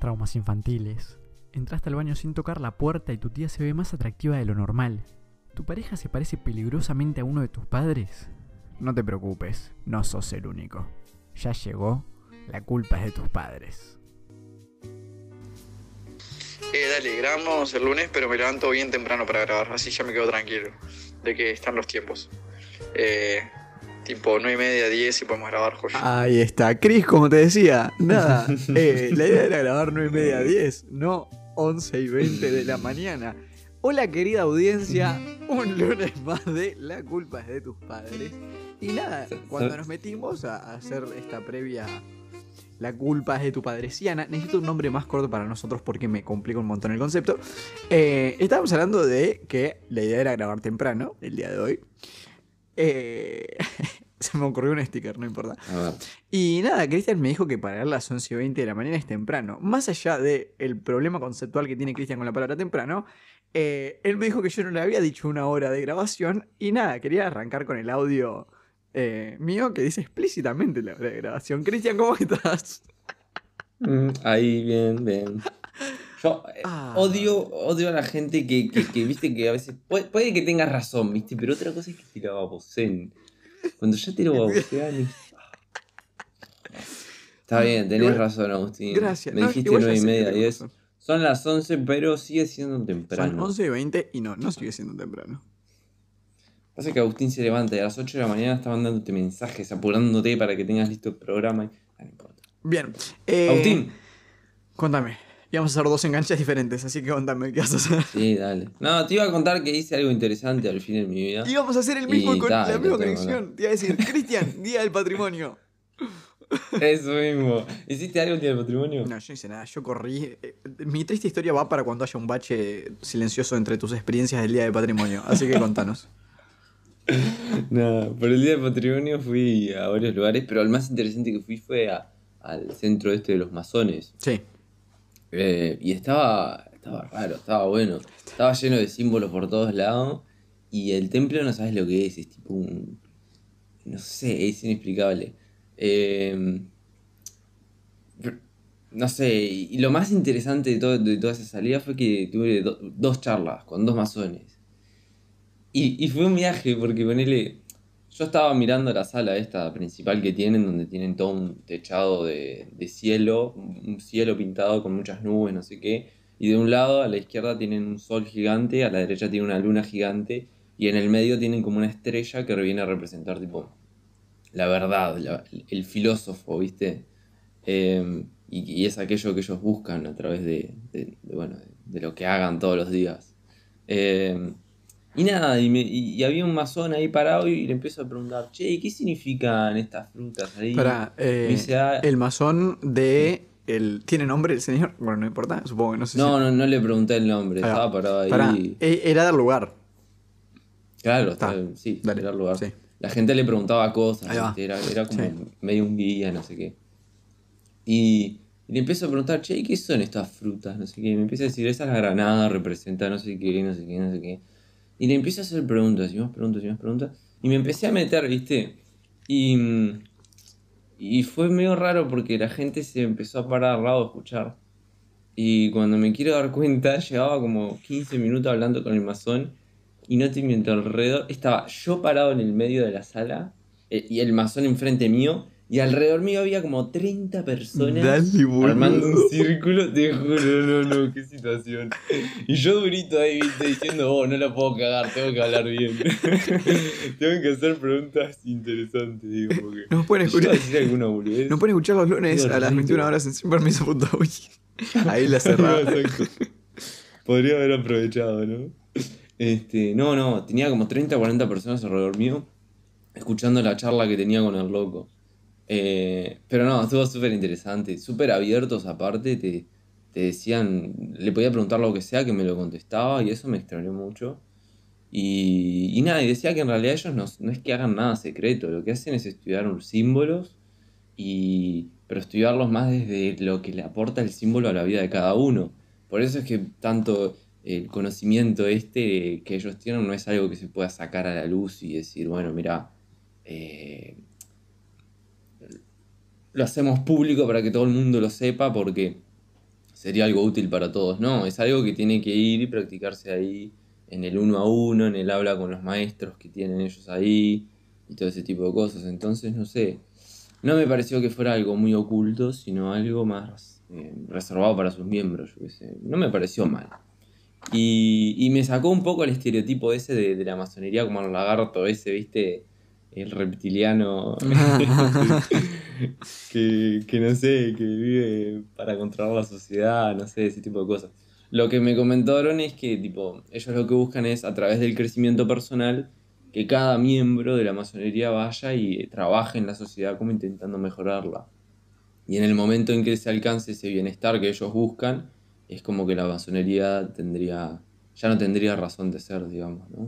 Traumas infantiles. Entraste al baño sin tocar la puerta y tu tía se ve más atractiva de lo normal. ¿Tu pareja se parece peligrosamente a uno de tus padres? No te preocupes, no sos el único. Ya llegó, la culpa es de tus padres. Eh, dale, grabamos el lunes, pero me levanto bien temprano para grabar, así ya me quedo tranquilo de que están los tiempos. Eh, tipo 9 y media, 10 y podemos grabar joya. Ahí está, Chris, como te decía, nada, eh, la idea era grabar 9 y media, 10, no 11 y 20 de la mañana. Hola querida audiencia, un lunes más de La culpa es de tus padres. Y nada, cuando nos metimos a hacer esta previa La culpa es de tu padreciana, necesito un nombre más corto para nosotros porque me complica un montón el concepto. Eh, estábamos hablando de que la idea era grabar temprano, el día de hoy. Eh, se me ocurrió un sticker, no importa. Y nada, Cristian me dijo que para las 11 y 20 de la mañana es temprano. Más allá del problema conceptual que tiene Cristian con la palabra temprano, eh, él me dijo que yo no le había dicho una hora de grabación. Y nada, quería arrancar con el audio eh, mío que dice explícitamente la hora de grabación. Cristian, ¿cómo estás? Mm, ahí, bien, bien. Yo eh, Ah. odio, odio a la gente que, que, que, viste, que a veces. Puede, puede que tengas razón, viste, pero otra cosa es que te la baboseen. Cuando ya te lo babosean. es- Está bien, tenés Igual- razón, Agustín. Gracias. Me dijiste 9 y media, tenés 10. razón. Son las 11, pero sigue siendo temprano. Son 11 y 20 y no, no sigue siendo temprano. Pasa que Agustín se levanta y a las 8 de la mañana está mandándote mensajes, apurándote para que tengas listo el programa. y- Ah, no importa. Bien. eh, Agustín. Contame. Íbamos a hacer dos enganches diferentes, así que contame qué vas a hacer. Sí, dale. No, te iba a contar que hice algo interesante al fin en mi vida. Íbamos a hacer el mismo Y con ta, la y misma conexión. Te iba a decir, Cristian, Día del Patrimonio. Eso mismo. ¿Hiciste algo el día del patrimonio? No, yo no hice nada, yo corrí. eh, Mi triste historia va para cuando haya un bache silencioso entre tus experiencias del Día del Patrimonio. Así que contanos. Nada, por el día del patrimonio fui a varios lugares, pero el más interesante que fui fue a- al centro este de los masones. Sí. Eh, y estaba, estaba raro, estaba bueno. Estaba lleno de símbolos por todos lados. Y el templo no sabes lo que es, es tipo un. No sé, es inexplicable. Eh, no sé, y lo más interesante de, todo- de toda esa salida fue que tuve do- dos charlas con dos masones. Y, y fue un viaje, porque ponele. Yo estaba mirando la sala esta principal que tienen, donde tienen todo un techado de, de cielo, un cielo pintado con muchas nubes, no sé qué. Y de un lado, a la izquierda, tienen un sol gigante, a la derecha tiene una luna gigante, y en el medio tienen como una estrella que viene a representar, tipo, la verdad, el filósofo, ¿viste? Eh, y, es aquello que ellos buscan a través de, bueno, de, lo que hagan todos los días. Eh, y nada, y, me- y- y había un masón ahí parado y le empiezo a preguntar, che, ¿qué significan estas frutas ahí? Para, eh, dice, "Ah, el masón de. El, ¿Tiene nombre el señor? Bueno, no importa, supongo que no sé no, si. no, no le pregunté el nombre, estaba parado ahí. Eh, era del lugar. Claro, Está. estaba- sí, Dale, era el lugar. sí. La gente le preguntaba cosas, era, era como Sí. medio un guía, no sé qué. Y, y le empiezo a preguntar, che, ¿qué son estas frutas? No sé qué. Y me empieza a decir, esa es la granada, representa no sé qué, no sé qué, no sé qué. Y le empiezo a hacer preguntas, y más preguntas, y más preguntas. Y me empecé a meter, ¿viste? Y, y fue medio raro porque la gente se empezó a parar al lado a escuchar. Y cuando me quiero dar cuenta, llevaba como 15 minutos hablando con el masón. Y no te miento, alrededor estaba yo parado en el medio de la sala eh, y el masón enfrente mío. Y alrededor mío había como 30 personas Dale, armando un círculo. Te juro, no, no, qué situación. Y yo durito ahí, viste, diciendo, oh, no la puedo cagar, tengo que hablar bien. tengo que hacer preguntas interesantes, digo, porque. Nos pueden escuchar, nos pueden escuchar los lunes a las horrible. 21 horas en Sin Permiso.uy. Ahí la exacto. Podría haber aprovechado, ¿no? Este, no, no, tenía como 30 o 40 personas alrededor mío escuchando la charla que tenía con el loco. Eh, pero no, estuvo súper interesante, súper abiertos aparte, te, te decían, le podía preguntar lo que sea que me lo contestaba y eso me extrañó mucho. Y, y nada, y decía que en realidad ellos no, no es que hagan nada secreto, lo que hacen es estudiar los símbolos, y, pero estudiarlos más desde lo que le aporta el símbolo a la vida de cada uno. Por eso es que tanto el conocimiento este que ellos tienen no es algo que se pueda sacar a la luz y decir, bueno, mira, eh, lo hacemos público para que todo el mundo lo sepa porque sería algo útil para todos. No, es algo que tiene que ir y practicarse ahí, en el uno a uno, en el habla con los maestros que tienen ellos ahí, y todo ese tipo de cosas. Entonces, no sé, no me pareció que fuera algo muy oculto, sino algo más eh, reservado para sus miembros, yo qué sé. No me pareció mal. Y, y me sacó un poco el estereotipo ese de, de la masonería como el lagarto ese, ¿viste? El reptiliano que, que no sé, que vive para controlar la sociedad, no sé, ese tipo de cosas. Lo que me comentaron es que, tipo, ellos lo que buscan es, a través del crecimiento personal, que cada miembro de la masonería vaya y trabaje en la sociedad como intentando mejorarla. Y en el momento en que se alcance ese bienestar que ellos buscan, es como que la masonería tendría, ya no tendría razón de ser, digamos, ¿no?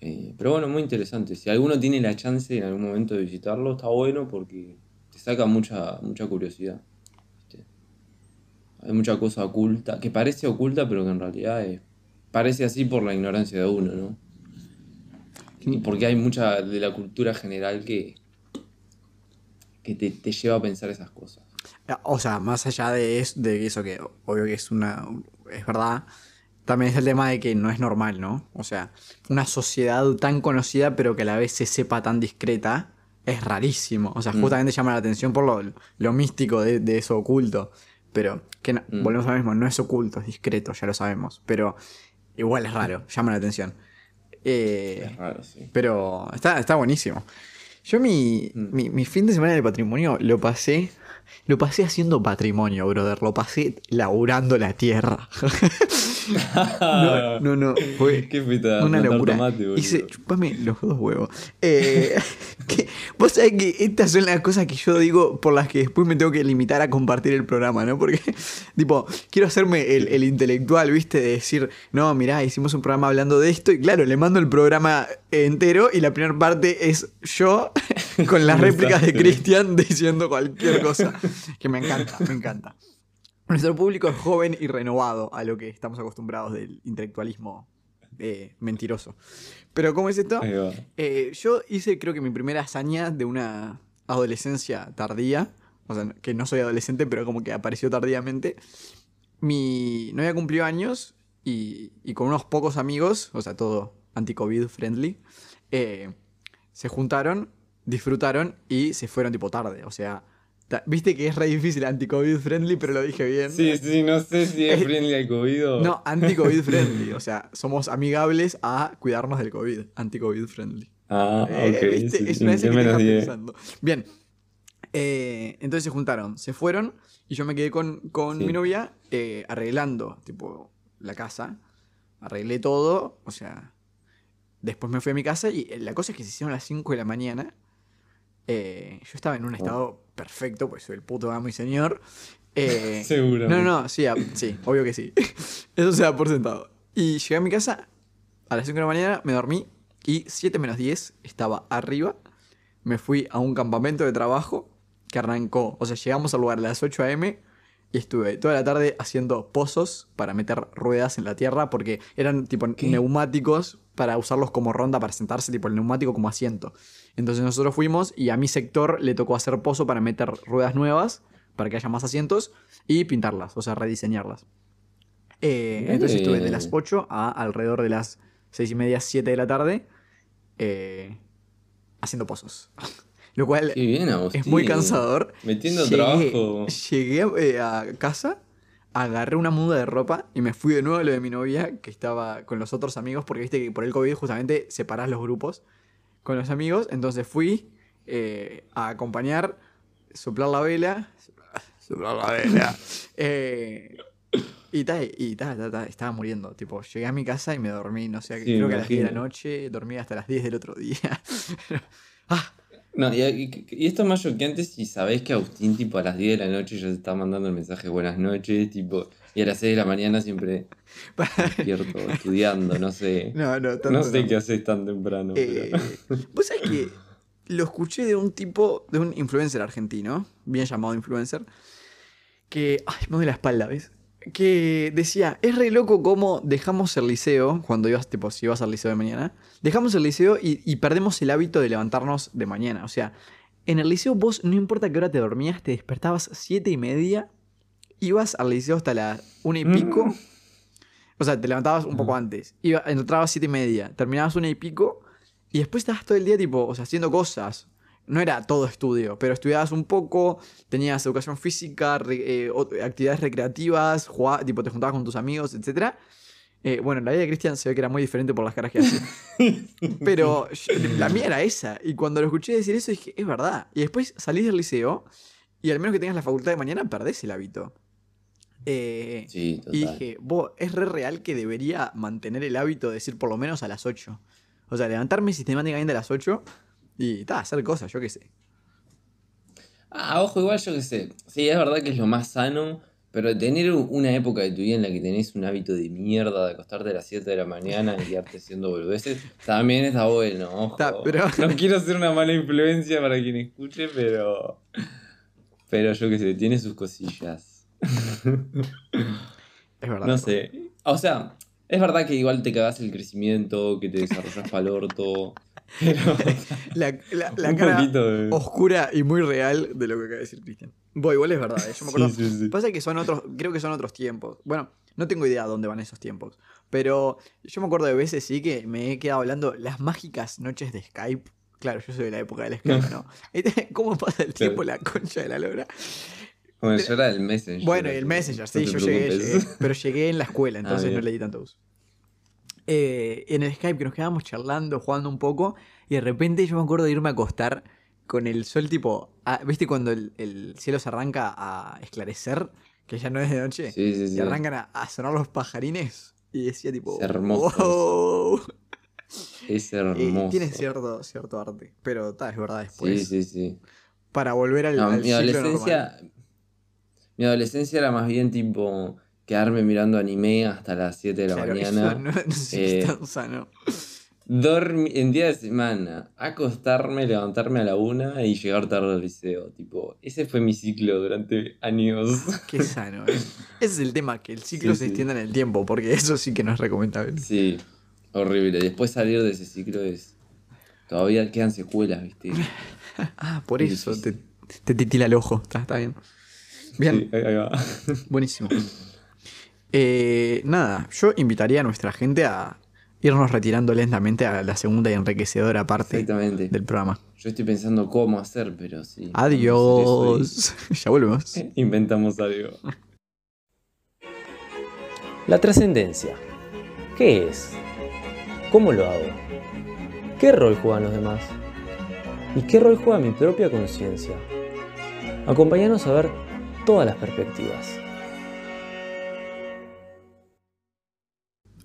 Eh, pero bueno, muy interesante. Si alguno tiene la chance en algún momento de visitarlo, está bueno porque te saca mucha, mucha curiosidad. ¿viste? Hay mucha cosa oculta, que parece oculta, pero que en realidad es- parece así por la ignorancia de uno, ¿no? Y porque hay mucha de la cultura general que, que te, te lleva a pensar esas cosas. O sea, más allá de, es- de eso que obvio que es una. es verdad. También es el tema de que no es normal, ¿no? O sea, una sociedad tan conocida pero que a la vez se sepa tan discreta es rarísimo. O sea, Mm. justamente llama la atención por lo, lo místico de, de eso oculto. Pero, que no- Mm. volvemos a lo mismo, no es oculto, es discreto, ya lo sabemos. Pero igual es raro, llama la atención. Eh, Es raro, sí. pero está, está buenísimo. Yo mi, Mm. mi, mi fin de semana de patrimonio lo pasé. Lo pasé haciendo patrimonio, brother. Lo pasé laburando la tierra. no, no, no. Fue ¿Qué fuiste a una locura. Hice, chupame los dos huevos. Eh, que- Vos sabés que estas son las cosas que yo digo por las que después me tengo que limitar a compartir el programa, ¿no? Porque, tipo, quiero hacerme el, el intelectual, ¿viste? De decir, no, mirá, hicimos un programa hablando de esto y claro, le mando el programa entero y la primera parte es yo con las réplicas de. Cristian diciendo cualquier cosa. Que me encanta, me encanta. Nuestro público es joven y renovado a lo que estamos acostumbrados del intelectualismo eh, mentiroso. Pero ¿cómo es esto? Eh, yo hice creo que mi primera hazaña de una adolescencia tardía. O sea, que no soy adolescente, pero como que apareció tardíamente. Mi novia cumplió años y, y con unos pocos amigos, o sea, todo anti-COVID friendly, eh, se juntaron, disfrutaron y se fueron tipo tarde. O sea, viste que es re difícil anti-COVID friendly, pero lo dije bien. Sí, sí, no sé si es friendly al COVID o... No, anti-COVID friendly. O sea, somos amigables a cuidarnos del COVID. Anti-COVID friendly. Ah, Eh, ok. es una de esas que te 10. pensando. Bien. Eh, entonces se juntaron, se fueron y yo me quedé con, con Sí. mi novia eh, arreglando, tipo, la casa. Arreglé todo, o sea. Después me fui a mi casa y eh, la cosa es que se hicieron a las 5 de la mañana. Eh, yo estaba en un estado perfecto, pues soy el puto amo y señor. Eh, Seguro. no, no, sí, a- sí, obvio que sí. Eso se da por sentado. Y llegué a mi casa a las 5 de la mañana, me dormí y 7 menos 10 estaba arriba. Me fui a un campamento de trabajo que arrancó, o sea, llegamos al lugar a las 8 a.m. y estuve toda la tarde haciendo pozos para meter ruedas en la tierra porque eran tipo ¿Qué? neumáticos para usarlos como ronda para sentarse, tipo el neumático como asiento. Entonces nosotros fuimos y a mi sector le tocó hacer pozo para meter ruedas nuevas para que haya más asientos y pintarlas, o sea, rediseñarlas. Eh, entonces estuve de las Bien. 8 a alrededor de las 6 y media, 7 de la tarde eh, haciendo pozos. Lo cual Qué bien, Agustín. es muy cansador. Metiendo Llegué- trabajo. Llegué eh, a casa, agarré una muda de ropa y me fui de nuevo a lo de mi novia, que estaba con los otros amigos, porque viste que por el COVID justamente separás los grupos con los amigos. Entonces fui eh, a acompañar, soplar la vela. Soplar la vela. eh, y tal, y ta, ta, ta, estaba muriendo. Tipo, llegué a mi casa y me dormí, no sé, Sí, creo que a las 10 de la noche, dormí hasta las 10 del otro día. ah, No, y, y- y esto es más choqueante si sabés que Agustín, tipo, a las 10 de la noche ya se está mandando el mensaje buenas noches, tipo, y a las 6 de la mañana siempre despierto, estudiando, no sé. no, no, tanto No sé no. qué haces tan temprano. Eh, pero- Vos sabés que lo escuché de un tipo, de un influencer argentino, bien llamado influencer, que. Ay, me doy la espalda, ¿ves? Que decía, es re loco cómo dejamos el liceo, cuando ibas, tipo, si ibas al liceo de mañana, dejamos el liceo y, y perdemos el hábito de levantarnos de mañana. O sea, en el liceo vos, no importa qué hora te dormías, te despertabas siete y media ibas al liceo hasta las una y pico. O sea, te levantabas un poco antes. Iba, entrabas siete y media, terminabas una y pico. Y después estabas todo el día, tipo, o sea, haciendo cosas. No era todo estudio, pero estudiabas un poco, tenías educación física, re- eh, actividades recreativas, jugabas, tipo, te juntabas con tus amigos, etc. bueno, la vida de Cristian se ve que era muy diferente por las caras que hace. Pero yo- la mía era esa. Y cuando lo escuché decir eso dije, es verdad. Y después salís del liceo y al menos que tengas la facultad de mañana perdés el hábito. Eh, Sí, total. y dije, vos, es re real que debería mantener el hábito de decir por lo menos a las 8. O sea, levantarme sistemáticamente a las 8 y ta, hacer cosas, yo qué sé. Ah, ojo, igual yo qué sé. Sí, es verdad que es lo más sano, pero tener una época de tu vida en la que tenés un hábito de mierda de acostarte a las 7 de la mañana y quedarte haciendo boludeces, también está bueno, ojo. Pero- No quiero ser una mala influencia para quien escuche, pero. Pero yo qué sé, tiene sus cosillas. Es verdad. No sé. O sea, es verdad que igual te cagás el crecimiento, que te desarrollas para el orto. La, la- la un cara de. oscura y muy real de lo que acaba de decir Cristian. Voy, igual es verdad, eh, yo me acuerdo. Sí, sí, sí. Pasa que son otros, creo que son otros tiempos. Bueno, no tengo idea dónde van esos tiempos. Pero yo me acuerdo de veces sí que me he quedado hablando las mágicas noches de Skype. Claro, yo soy de la época del Skype, ¿no? Este, ¿Cómo pasa el tiempo la concha de la lora? Bueno, yo era el Messenger. Bueno, y el Messenger, sí, no yo llegué, pero llegué en la escuela, entonces no bien. leí tantos. Eh, en el Skype que nos quedábamos charlando, jugando un poco, y de repente yo me acuerdo de irme a acostar con el sol tipo, ah, ¿viste cuando el, el cielo se arranca a esclarecer? Que ya no es de noche. Sí, sí, Y sí. arrancan a, a sonar los pajarines. Y decía tipo, Es hermoso "Wow". Es Y hermoso. tiene cierto, cierto arte, pero ta, es verdad después. Sí, sí, sí. Para volver al, No, al mi adolescencia. normal. Mi adolescencia era más bien tipo quedarme mirando anime hasta las 7 de la Claro, eso mañana. no, no sé eh, tan sano. Dormi- en día de semana, acostarme, levantarme a la una y llegar tarde al liceo. Tipo, ese fue mi ciclo durante años. Qué sano, ¿eh? Ese es el tema, que el ciclo Sí, se sí. extienda en el tiempo, porque eso sí que no es recomendable. Sí, horrible. Después salir de ese ciclo es. Todavía quedan secuelas, ¿viste? Ah, por eso te, te titila el ojo. Está, está bien. Bien, Sí, ahí va. buenísimo. Eh, nada, yo invitaría a nuestra gente a irnos retirando lentamente a la segunda y enriquecedora parte Exactamente. del programa. Yo estoy pensando cómo hacer, pero sí. Adiós. ya volvemos. Inventamos algo. La trascendencia. ¿Qué es? ¿Cómo lo hago? ¿Qué rol juegan los demás? ¿Y qué rol juega mi propia conciencia? Acompáñanos a ver todas las perspectivas.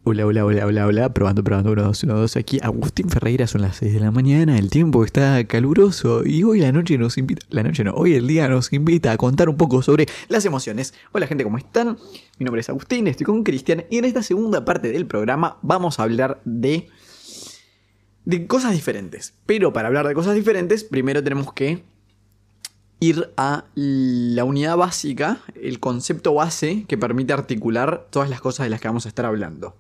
Hola, hola, hola, hola, hola. Probando, probando, 1, 2, 1, 2. Aquí Agustín Ferreira, son las 6 de la mañana. El tiempo está caluroso y hoy la noche nos invita. La noche no, hoy el día nos invita a contar un poco sobre las emociones. Hola, gente, ¿cómo están? Mi nombre es Agustín, estoy con Cristian y en esta segunda parte del programa vamos a hablar de. de cosas diferentes. Pero para hablar de cosas diferentes, primero tenemos que ir a la unidad básica, el concepto base que permite articular todas las cosas de las que vamos a estar hablando.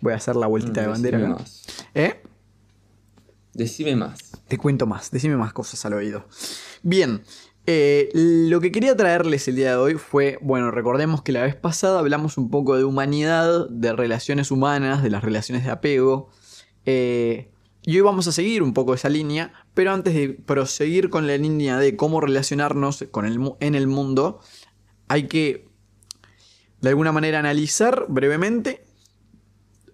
Voy a hacer la vueltita de Mm, bandera Decime acá. más. ¿Eh? Decime más. Te cuento más, decime más cosas al oído. Bien, eh, lo que quería traerles el día de hoy fue, bueno, recordemos que la vez pasada hablamos un poco de humanidad, de relaciones humanas, de las relaciones de apego. eh, y hoy vamos a seguir un poco esa línea, pero antes de proseguir con la línea de cómo relacionarnos con el, en el mundo, hay que de alguna manera analizar brevemente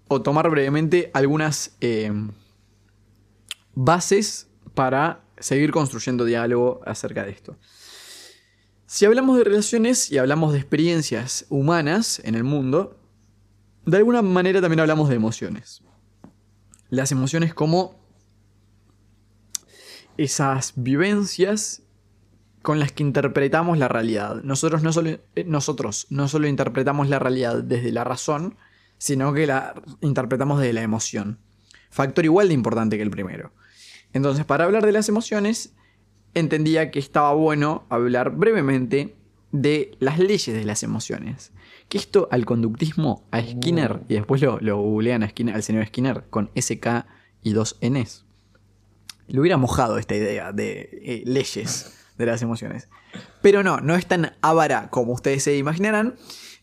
o tomar brevemente algunas... eh, bases para seguir construyendo diálogo acerca de esto. Si hablamos de relaciones y hablamos de experiencias humanas en el mundo, de alguna manera también hablamos de emociones. Las emociones como esas vivencias con las que interpretamos la realidad. Nosotros no solo, eh, nosotros no solo interpretamos la realidad desde la razón, sino que la interpretamos desde la emoción. Factor igual de importante que el primero. Entonces, para hablar de las emociones, entendía que estaba bueno hablar brevemente de las leyes de las emociones. Que esto al conductismo, a Skinner, y después lo, lo googlean a Skinner, al señor Skinner con SK y dos Ns, le hubiera mojado esta idea de eh, leyes. de las emociones. Pero no, no es tan avara como ustedes se imaginarán,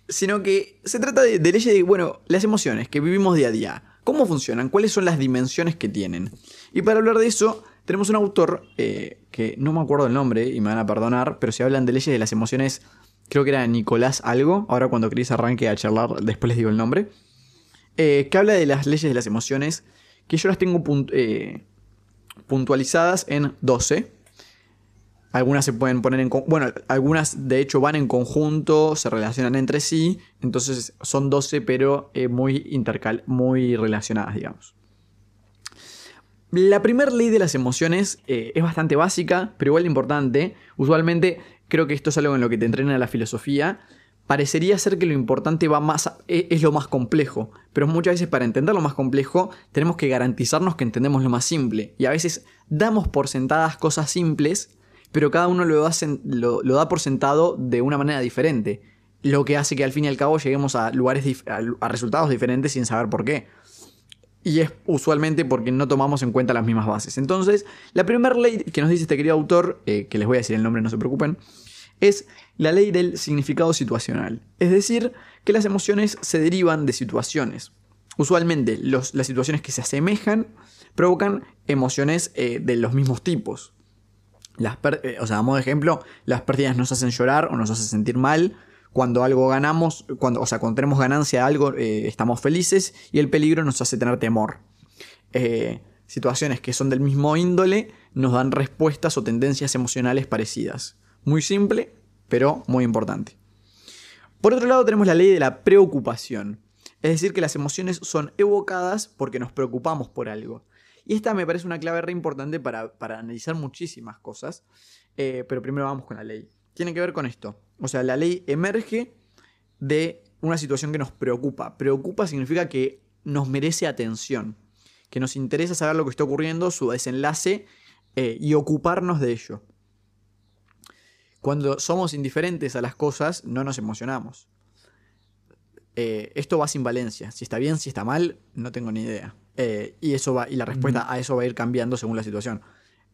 sino que se trata de, leyes de, bueno, las emociones que vivimos día a día. ¿Cómo funcionan? ¿Cuáles son las dimensiones que tienen? Y para hablar de eso, tenemos un autor eh, que no me acuerdo el nombre y me van a perdonar, pero si hablan de leyes de las emociones, creo que era Nicolás algo. Ahora cuando Chris arranque a charlar, después les digo el nombre. eh, que habla de las leyes de las emociones, que yo las tengo eh, puntualizadas en 12. Algunas se pueden poner en... Bueno, algunas de hecho van en conjunto, se relacionan entre sí. Entonces son 12, pero eh, muy, intercal muy relacionadas, digamos. La primera ley de las emociones eh, es bastante básica, pero igual importante. Usualmente creo que esto es algo en lo que te entrena la filosofía. Parecería ser que lo importante va más e- es lo más complejo, pero muchas veces para entender lo más complejo tenemos que garantizarnos que entendemos lo más simple. Y a veces damos por sentadas cosas simples, pero cada uno lo da, por sentado de una manera diferente. Lo que hace que al fin y al cabo lleguemos a lugares a resultados diferentes sin saber por qué. Y es usualmente porque no tomamos en cuenta las mismas bases. Entonces, la primera ley que nos dice este querido autor, eh, que les voy a decir el nombre, no se preocupen, es la ley del significado situacional. Es decir, que las emociones se derivan de situaciones. Usualmente los- las situaciones que se asemejan provocan emociones eh, de los mismos tipos. Las eh, o sea, ejemplo, las pérdidas nos hacen llorar o nos hacen sentir mal. Cuando algo ganamos, cuando, o sea, tenemos ganancia de algo, eh, estamos felices y el peligro nos hace tener temor. Eh, situaciones que son del mismo índole nos dan respuestas o tendencias emocionales parecidas. Muy simple, pero muy importante. Por otro lado, tenemos la ley de la preocupación. Es decir, que las emociones son evocadas porque nos preocupamos por algo. Y esta me parece una clave re importante para, para analizar muchísimas cosas. Eh, pero primero vamos con la ley. Tiene que ver con esto. O sea, la ley emerge de una situación que nos preocupa. Preocupa significa que nos merece atención. Que nos interesa saber lo que está ocurriendo, su desenlace eh, y ocuparnos de ello. Cuando somos indiferentes a las cosas, no nos emocionamos. Eh, esto va sin valencia. Si está bien, si está mal, no tengo ni idea. Eh, y, eso va, y la respuesta a eso va a ir cambiando según la situación.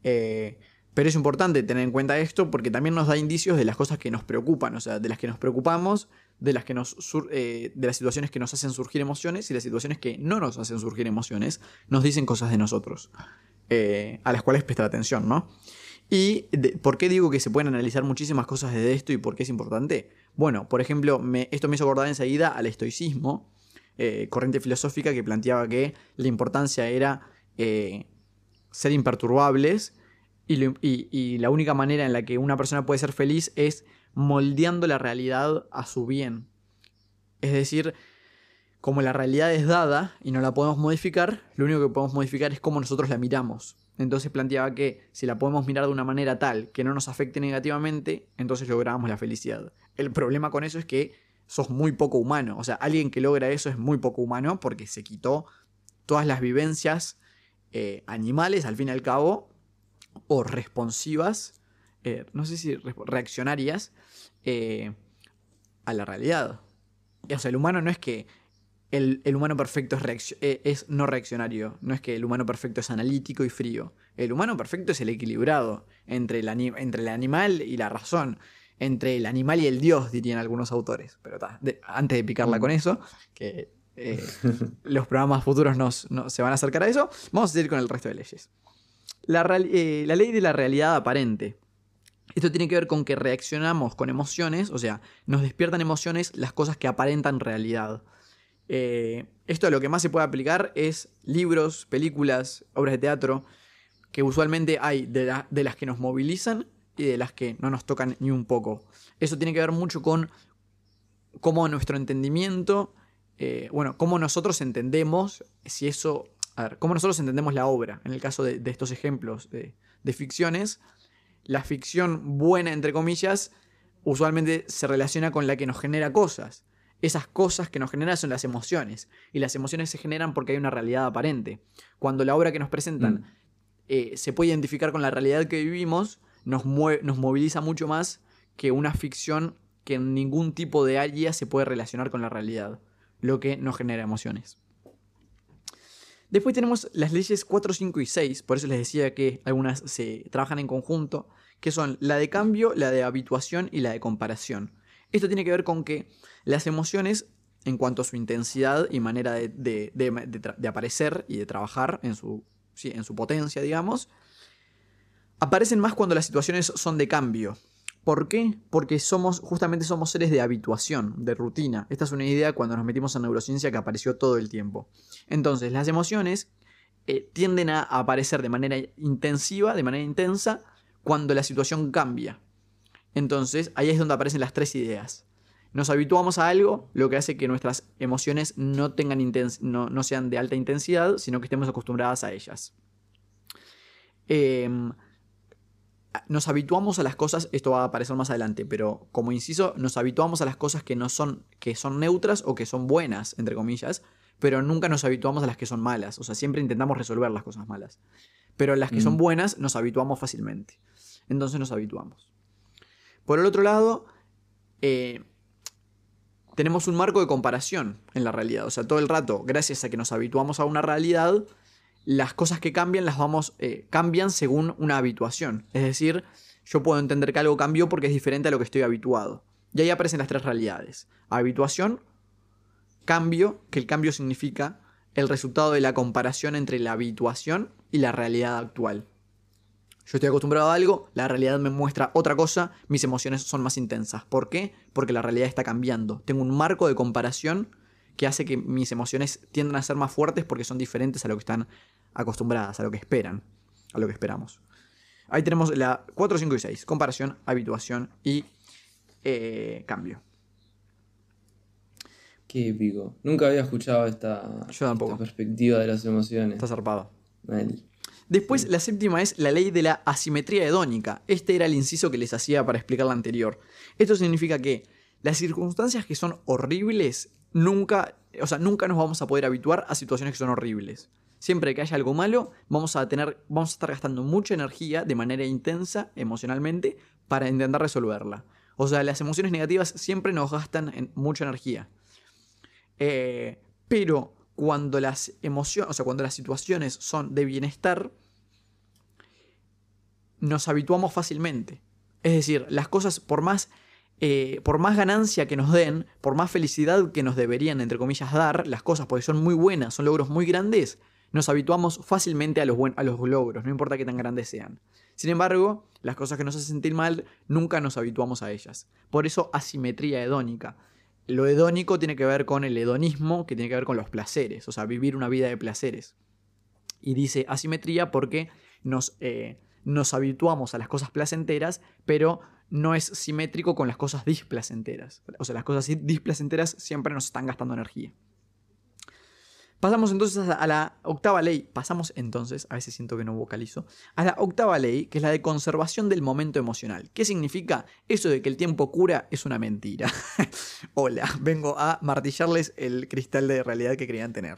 Eh, pero es importante tener en cuenta esto porque también nos da indicios de las cosas que nos preocupan, o sea, de las que nos preocupamos, de las, que nos sur- eh, de las situaciones que nos hacen surgir emociones y las situaciones que no nos hacen surgir emociones, nos dicen cosas de nosotros, a las cuales prestar atención, ¿no? ¿Y de- por qué digo que se pueden analizar muchísimas cosas de esto y por qué es importante? Bueno, por ejemplo, me- esto me hizo acordar enseguida al estoicismo, eh, corriente filosófica que planteaba que la importancia era eh, ser imperturbables y, la única manera en la que una persona puede ser feliz es moldeando la realidad a su bien. Es decir, como la realidad es dada y no la podemos modificar, lo único que podemos modificar es cómo nosotros la miramos. Entonces planteaba que si la podemos mirar de una manera tal que no nos afecte negativamente, entonces logramos la felicidad. El problema con eso es que sos muy poco humano. O sea, alguien que logra eso es muy poco humano porque se quitó todas las vivencias eh, animales, al fin y al cabo, o responsivas, eh, no sé si re- reaccionarias, eh, a la realidad. O sea, el humano no es que el, el humano perfecto es, es no reaccionario, no es que el humano perfecto es analítico y frío. El humano perfecto es el equilibrado entre el, entre el animal y la razón, entre el animal y el dios, dirían algunos autores. Pero ta, de- antes de picarla con eso, que eh, los programas futuros nos, nos- se van a acercar a eso, vamos a seguir con el resto de leyes. La, eh, la ley de la realidad aparente. Esto tiene que ver con que reaccionamos con emociones, o sea, nos despiertan emociones las cosas que aparentan realidad. Eh, esto lo que más se puede aplicar es libros, películas, obras de teatro, que usualmente hay de, la- de las que nos movilizan y de las que no nos tocan ni un poco. Eso tiene que ver mucho con cómo nuestro entendimiento, eh, bueno, cómo nosotros entendemos, si eso, a ver, cómo nosotros entendemos la obra. En el caso de, de estos ejemplos de, de ficciones, la ficción buena, entre comillas, usualmente se relaciona con la que nos genera cosas. Esas cosas que nos generan son las emociones. Y las emociones se generan porque hay una realidad aparente. Cuando la obra que nos presentan Mm. eh, se puede identificar con la realidad que vivimos, nos, nos moviliza mucho más que una ficción que en ningún tipo de área se puede relacionar con la realidad, lo que nos genera emociones. Después tenemos las leyes 4, 5 y 6, por eso les decía que algunas se trabajan en conjunto, que son la de cambio, la de habituación y la de comparación. Esto tiene que ver con que las emociones, en cuanto a su intensidad y manera de, de- de- de aparecer y de trabajar en su, sí, en su potencia, digamos, aparecen más cuando las situaciones son de cambio. ¿Por qué? Porque somos, justamente somos seres de habituación, de rutina. Esta es una idea cuando nos metimos en neurociencia que apareció todo el tiempo. Entonces, las emociones eh, tienden a aparecer de manera intensiva, de manera intensa, cuando la situación cambia. Entonces, ahí es donde aparecen las tres ideas. Nos habituamos a algo, lo que hace que nuestras emociones no, tengan no, no sean de alta intensidad, sino que estemos acostumbradas a ellas. Em, nos habituamos a las cosas, esto va a aparecer más adelante, pero como inciso, nos habituamos a las cosas que no son, que son neutras o que son buenas, entre comillas, pero nunca nos habituamos a las que son malas. O sea, siempre intentamos resolver las cosas malas. Pero las que son Mm. buenas nos habituamos fácilmente. Entonces nos habituamos. Por el otro lado, eh, tenemos un marco de comparación en la realidad. O sea, todo el rato, gracias a que nos habituamos a una realidad, las cosas que cambian las vamos eh, cambian según una habituación. Es decir, yo puedo entender que algo cambió porque es diferente a lo que estoy habituado. Y ahí aparecen las tres realidades. Habituación, cambio, que el cambio significa el resultado de la comparación entre la habituación y la realidad actual. Yo estoy acostumbrado a algo, la realidad me muestra otra cosa, mis emociones son más intensas. ¿Por qué? Porque la realidad está cambiando. Tengo un marco de comparación que hace que mis emociones tiendan a ser más fuertes porque son diferentes a lo que están acostumbradas, a lo que esperan, a lo que esperamos. Ahí tenemos la 4, 5 y 6. Comparación, habituación y eh, cambio. Qué épico. Nunca había escuchado esta, esta perspectiva de las emociones. Está zarpado. Después, la séptima es la ley de la asimetría hedónica. Este era el inciso que les hacía para explicar la anterior. Esto significa que las circunstancias que son horribles nunca, o sea, nunca nos vamos a poder habituar a situaciones que son horribles. Siempre que haya algo malo, vamos a tener, vamos a estar gastando mucha energía de manera intensa, emocionalmente, para intentar resolverla. O sea, las emociones negativas siempre nos gastan en mucha energía. Eh, pero cuando las emociones, o sea, cuando las situaciones son de bienestar, nos habituamos fácilmente. Es decir, las cosas, por más, eh, por más ganancia que nos den, por más felicidad que nos deberían, entre comillas, dar, las cosas, porque son muy buenas, son logros muy grandes, nos habituamos fácilmente a los, logros, no importa qué tan grandes sean. Sin embargo, las cosas que nos hacen sentir mal, nunca nos habituamos a ellas. Por eso, asimetría hedónica. Lo hedónico tiene que ver con el hedonismo, que tiene que ver con los placeres, o sea, vivir una vida de placeres. Y dice asimetría porque nos, eh, nos habituamos a las cosas placenteras, pero no es simétrico con las cosas displacenteras. O sea, las cosas displacenteras siempre nos están gastando energía. Pasamos entonces a la octava ley. Pasamos entonces, a veces siento que no vocalizo, a la octava ley, que es la de conservación del momento emocional. ¿Qué significa? Eso de que el tiempo cura es una mentira. Hola, vengo a martillarles el cristal de realidad que creían tener.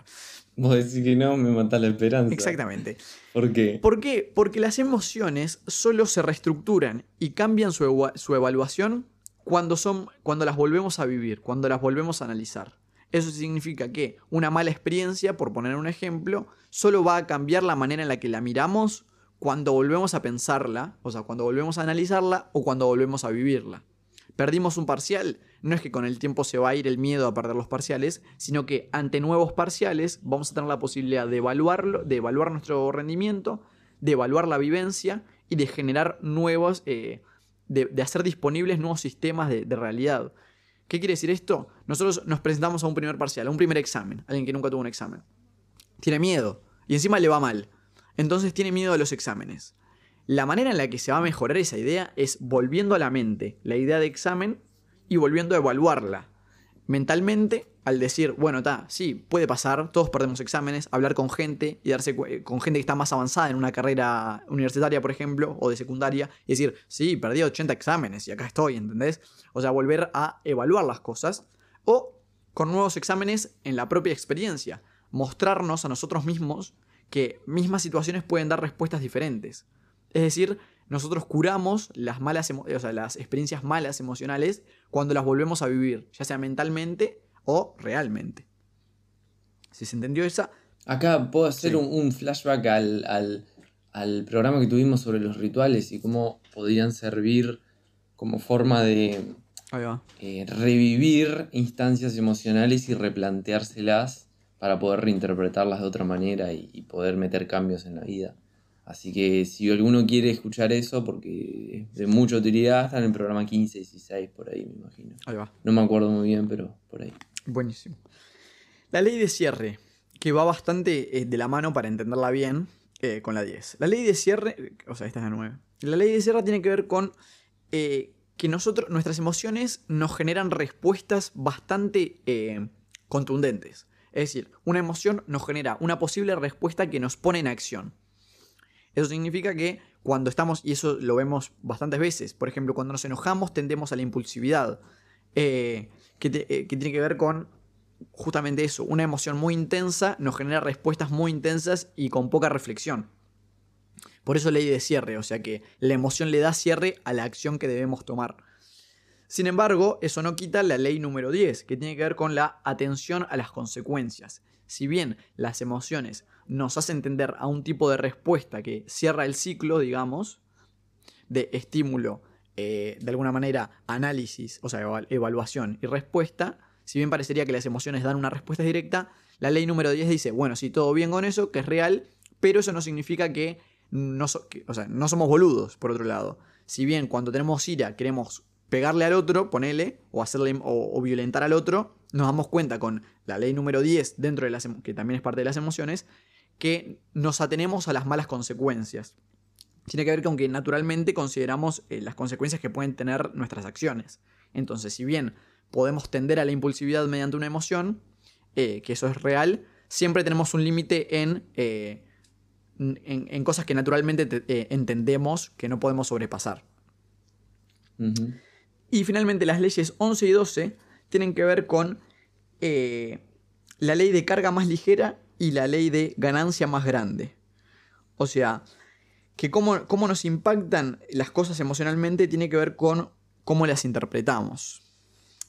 Vos decís que no, me matás la esperanza. Exactamente. ¿Por qué? ¿Por qué? Porque las emociones solo se reestructuran y cambian su, su evaluación cuando, son, cuando las volvemos a vivir, cuando las volvemos a analizar. Eso significa que una mala experiencia, por poner un ejemplo, solo va a cambiar la manera en la que la miramos cuando volvemos a pensarla, o sea, cuando volvemos a analizarla o cuando volvemos a vivirla. Perdimos un parcial, no es que con el tiempo se va a ir el miedo a perder los parciales, sino que ante nuevos parciales vamos a tener la posibilidad de evaluarlo, de evaluar nuestro rendimiento, de evaluar la vivencia y de generar nuevos, eh, de, hacer disponibles nuevos sistemas de realidad. ¿Qué quiere decir esto? Nosotros nos presentamos a un primer parcial, a un primer examen, alguien que nunca tuvo un examen. Tiene miedo y encima le va mal. Entonces tiene miedo de los exámenes. La manera en la que se va a mejorar esa idea es volviendo a la mente la idea de examen y volviendo a evaluarla. Mentalmente, al decir, bueno, está, sí, puede pasar, todos perdemos exámenes, hablar con gente y darse con gente que está más avanzada en una carrera universitaria, por ejemplo, o de secundaria, y decir, sí, perdí 80 exámenes y acá estoy, ¿entendés? O sea, volver a evaluar las cosas. O con nuevos exámenes en la propia experiencia, mostrarnos a nosotros mismos que mismas situaciones pueden dar respuestas diferentes. Es decir, nosotros curamos las, malas o sea, las experiencias malas emocionales cuando las volvemos a vivir, ya sea mentalmente o realmente. Si se entendió esa, Acá puedo hacer Sí. un, un flashback al, al, al programa que tuvimos sobre los rituales y cómo podrían servir como forma de eh, revivir instancias emocionales y replanteárselas para poder reinterpretarlas de otra manera y, y poder meter cambios en la vida. Así que si alguno quiere escuchar eso, porque es de mucha utilidad, está en el programa 15, 16, por ahí me imagino. Ahí va. No me acuerdo muy bien, pero por ahí. Buenísimo. La ley de cierre, que va bastante eh, de la mano para entenderla bien eh, con la 10. La ley de cierre, o sea, esta es la 9. La ley de cierre tiene que ver con eh, que nosotros, nuestras emociones nos generan respuestas bastante contundentes. Es decir, una emoción nos genera una posible respuesta que nos pone en acción. Eso significa que cuando estamos, y eso lo vemos bastantes veces, por ejemplo, cuando nos enojamos tendemos a la impulsividad, eh, eh, que tiene que ver con justamente eso, una emoción muy intensa nos genera respuestas muy intensas y con poca reflexión. Por eso ley de cierre, o sea que la emoción le da cierre a la acción que debemos tomar. Sin embargo, eso no quita la ley número 10, que tiene que ver con la atención a las consecuencias. Si bien las emociones nos hacen tender a un tipo de respuesta que cierra el ciclo, digamos, de estímulo, eh, de alguna manera análisis, o sea, eval- evaluación y respuesta, si bien parecería que las emociones dan una respuesta directa, la ley número 10 dice, bueno, sí, todo bien con eso, que es real, pero eso no significa que no, o sea, no somos boludos, por otro lado. Si bien cuando tenemos ira queremos pegarle al otro, ponele, o hacerle o, o violentar al otro, nos damos cuenta con la ley número 10 dentro de las emo- que también es parte de las emociones, que nos atenemos a las malas consecuencias. Tiene que ver con que naturalmente consideramos eh, las consecuencias que pueden tener nuestras acciones. Entonces, si bien podemos tender a la impulsividad mediante una emoción, eh, que eso es real, siempre tenemos un límite en, eh, en, en cosas que naturalmente te- entendemos que no podemos sobrepasar. Y finalmente las leyes 11 y 12 tienen que ver con la ley de carga más ligera y la ley de ganancia más grande. O sea, que cómo, cómo nos impactan las cosas emocionalmente tiene que ver con cómo las interpretamos.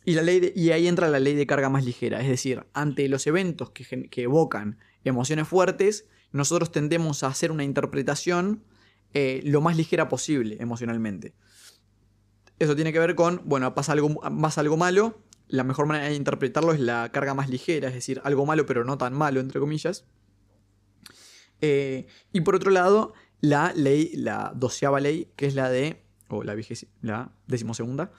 Y, la ley y ahí entra la ley de carga más ligera, es decir, ante los eventos que, que evocan emociones fuertes, nosotros tendemos a hacer una interpretación eh, lo más ligera posible emocionalmente. Eso tiene que ver con, bueno, pasa algo, pasa algo malo, la mejor manera de interpretarlo es la carga más ligera, es decir, algo malo pero no tan malo, entre comillas. Eh, y por otro lado, la ley, la doceava ley, que es la de, o la, la decimosegunda,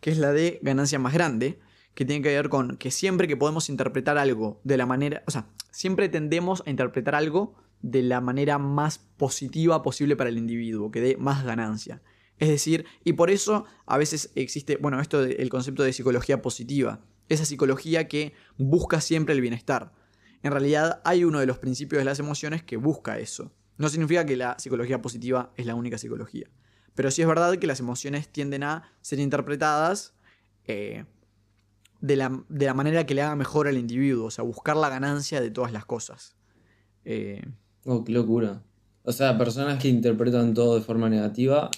que es la de ganancia más grande, que tiene que ver con que siempre que podemos interpretar algo de la manera, o sea, siempre tendemos a interpretar algo de la manera más positiva posible para el individuo, que dé más ganancia. Es decir, y por eso a veces existe, bueno, esto del concepto de psicología positiva, esa psicología que busca siempre el bienestar. En realidad hay uno de los principios de las emociones que busca eso. No significa que la psicología positiva es la única psicología. Pero sí es verdad que las emociones tienden a ser interpretadas eh, de, la, de la manera que le haga mejor al individuo, o sea, buscar la ganancia de todas las cosas. Eh, Oh, qué locura. O sea, personas que interpretan todo de forma negativa,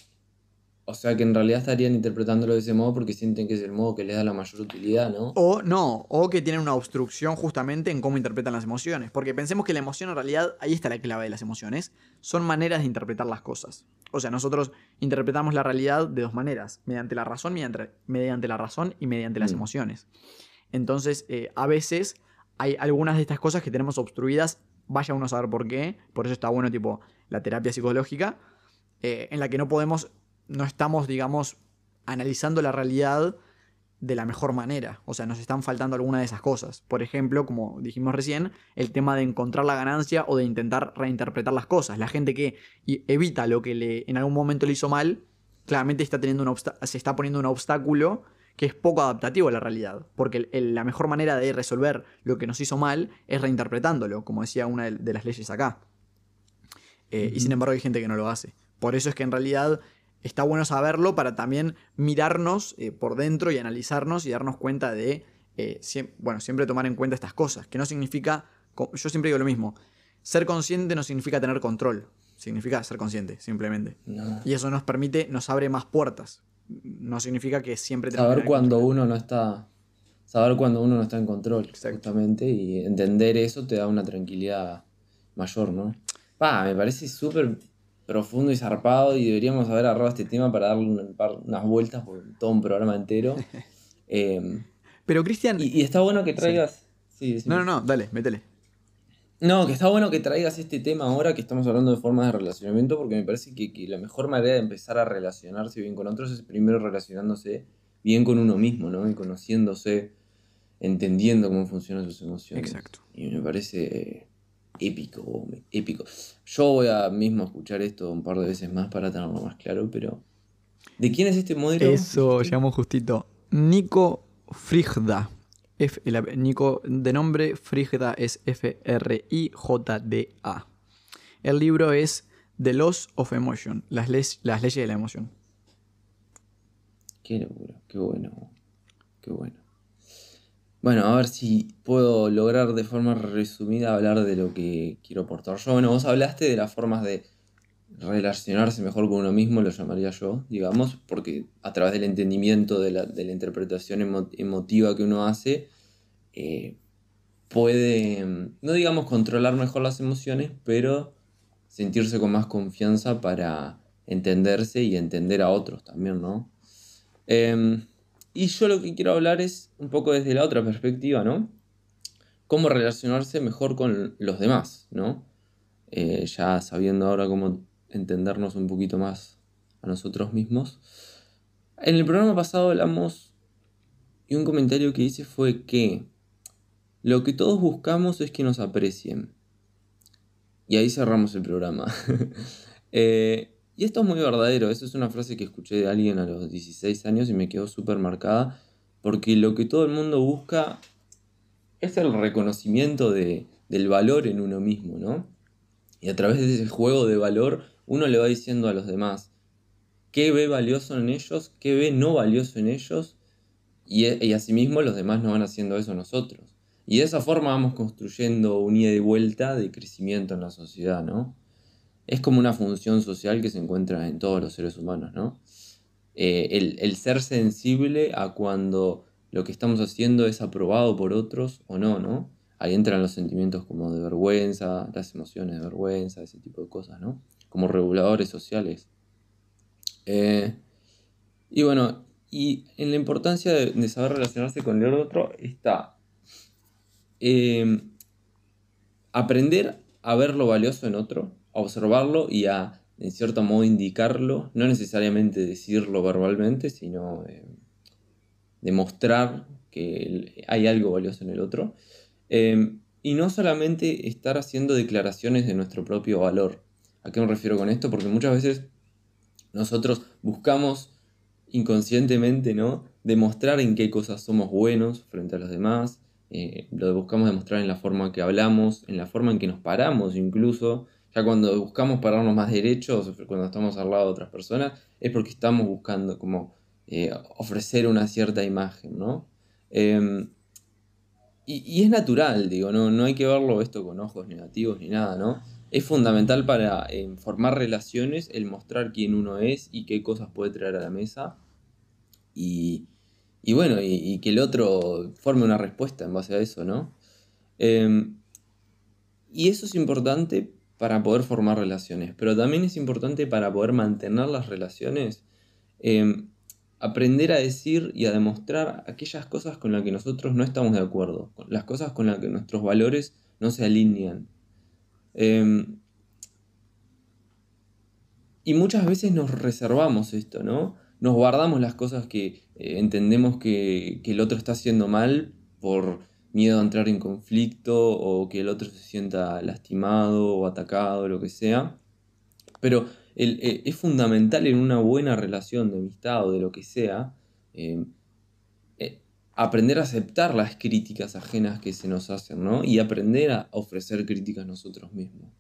o sea, que en realidad estarían interpretándolo de ese modo porque sienten que es el modo que les da la mayor utilidad, ¿no? O no, o que tienen una obstrucción justamente en cómo interpretan las emociones. Porque pensemos que la emoción en realidad, ahí está la clave de las emociones, son maneras de interpretar las cosas. O sea, nosotros interpretamos la realidad de dos maneras, mediante la razón, mediante, mediante la razón y mediante las Mm. emociones. Entonces, eh, a veces hay algunas de estas cosas que tenemos obstruidas, vaya uno a saber por qué, por eso está bueno tipo la terapia psicológica, eh, en la que no podemos, no estamos, digamos, analizando la realidad de la mejor manera. O sea, nos están faltando algunas de esas cosas. Por ejemplo, como dijimos recién, el tema de encontrar la ganancia o de intentar reinterpretar las cosas. La gente que evita lo que le, en algún momento le hizo mal, claramente está teniendo un se está poniendo un obstáculo que es poco adaptativo a la realidad. Porque el- el- la mejor manera de resolver lo que nos hizo mal es reinterpretándolo, como decía una de, de las leyes acá. Eh, Y sin embargo hay gente que no lo hace. Por eso es que en realidad está bueno saberlo para también mirarnos eh, por dentro y analizarnos y darnos cuenta de, eh, bueno, siempre tomar en cuenta estas cosas, que no significa, yo siempre digo lo mismo, ser consciente no significa tener control, significa ser consciente, simplemente. No. Y eso nos permite, nos abre más puertas. No significa que siempre tenemos Saber cuando control. uno no está. Saber cuando uno no está en control, Exacto. justamente, y entender eso te da una tranquilidad mayor, ¿no? Pa, me parece súper profundo y zarpado y deberíamos haber agarrado este tema para darle un par- unas vueltas por todo un programa entero. Eh, Pero Cristian. y, y está bueno que traigas... Sí. No, no, no, dale, métele. No, que está bueno que traigas este tema ahora que estamos hablando de formas de relacionamiento, porque me parece que, que la mejor manera de empezar a relacionarse bien con otros es primero relacionándose bien con uno mismo, ¿no? Y conociéndose, entendiendo cómo funcionan sus emociones. Exacto. Y me parece épico, épico. Yo voy a mismo escuchar esto un par de veces más para tenerlo más claro, pero... ¿De quién es este modelo? Eso, dijiste? llegamos justito. Nico Frigda. F- el Nico de nombre Frigda es F-R-I-J-D-A. El libro es The Laws of Emotion, las, las leyes de la emoción. Qué locura, qué bueno, qué bueno. Bueno, a ver si puedo lograr de forma resumida hablar de lo que quiero aportar yo. Bueno, vos hablaste de las formas de relacionarse mejor con uno mismo, lo llamaría yo, digamos, porque a través del entendimiento de la, de la interpretación emo- emotiva que uno hace, eh, puede, no digamos controlar mejor las emociones, pero sentirse con más confianza para entenderse y entender a otros también, ¿no? Em, y yo lo que quiero hablar es un poco desde la otra perspectiva, ¿no? Cómo relacionarse mejor con los demás, ¿no? Eh, ya sabiendo ahora cómo entendernos un poquito más a nosotros mismos. En el programa pasado hablamos y un comentario que hice fue que lo que todos buscamos es que nos aprecien. Y ahí cerramos el programa. Eh, y esto es muy verdadero, eso es una frase que escuché de alguien a los 16 años y me quedó súper marcada, porque lo que todo el mundo busca es el reconocimiento de- del valor en uno mismo, ¿no? Y a través de ese juego de valor, uno le va diciendo a los demás qué ve valioso en ellos, qué ve no valioso en ellos, y, y asimismo los demás nos van haciendo eso nosotros. Y de esa forma vamos construyendo un ida y vuelta de crecimiento en la sociedad, ¿no? Es como una función social que se encuentra en todos los seres humanos, ¿no? Eh, el, ser sensible a cuando lo que estamos haciendo es aprobado por otros o no, ¿no? Ahí entran los sentimientos como de vergüenza, las emociones de vergüenza, ese tipo de cosas, ¿no? Como reguladores sociales. Eh, y bueno, y en la importancia de, de saber relacionarse con el otro está eh, aprender a ver lo valioso en otro, a observarlo y a, en cierto modo, indicarlo, no necesariamente decirlo verbalmente, sino eh, demostrar que hay algo valioso en el otro. Eh, y no solamente estar haciendo declaraciones de nuestro propio valor. ¿A qué me refiero con esto? Porque muchas veces nosotros buscamos inconscientemente, ¿no? Demostrar en qué cosas somos buenos frente a los demás. eh, lo buscamos demostrar en la forma que hablamos, en la forma en que nos paramos incluso. Ya cuando buscamos pararnos más derechos, cuando estamos al lado de otras personas, es porque estamos buscando como eh, ofrecer una cierta imagen, ¿no? Em, y, y es natural, digo, no, no hay que verlo esto con ojos negativos ni nada, ¿no? Es fundamental para eh, formar relaciones el mostrar quién uno es y qué cosas puede traer a la mesa. Y, y bueno, y, y que el otro forme una respuesta en base a eso, ¿no? Em, y eso es importante para poder formar relaciones, pero también es importante para poder mantener las relaciones, em, aprender a decir y a demostrar aquellas cosas con las que nosotros no estamos de acuerdo, las cosas con las que nuestros valores no se alinean. Em, y muchas veces nos reservamos esto, ¿no? Nos guardamos las cosas que eh, entendemos que, que el otro está haciendo mal por miedo a entrar en conflicto o que el otro se sienta lastimado o atacado, lo que sea. Pero el- eh, es fundamental en una buena relación de amistad o de lo que sea, eh, eh, aprender a aceptar las críticas ajenas que se nos hacen, ¿no? Y aprender a ofrecer críticas nosotros mismos.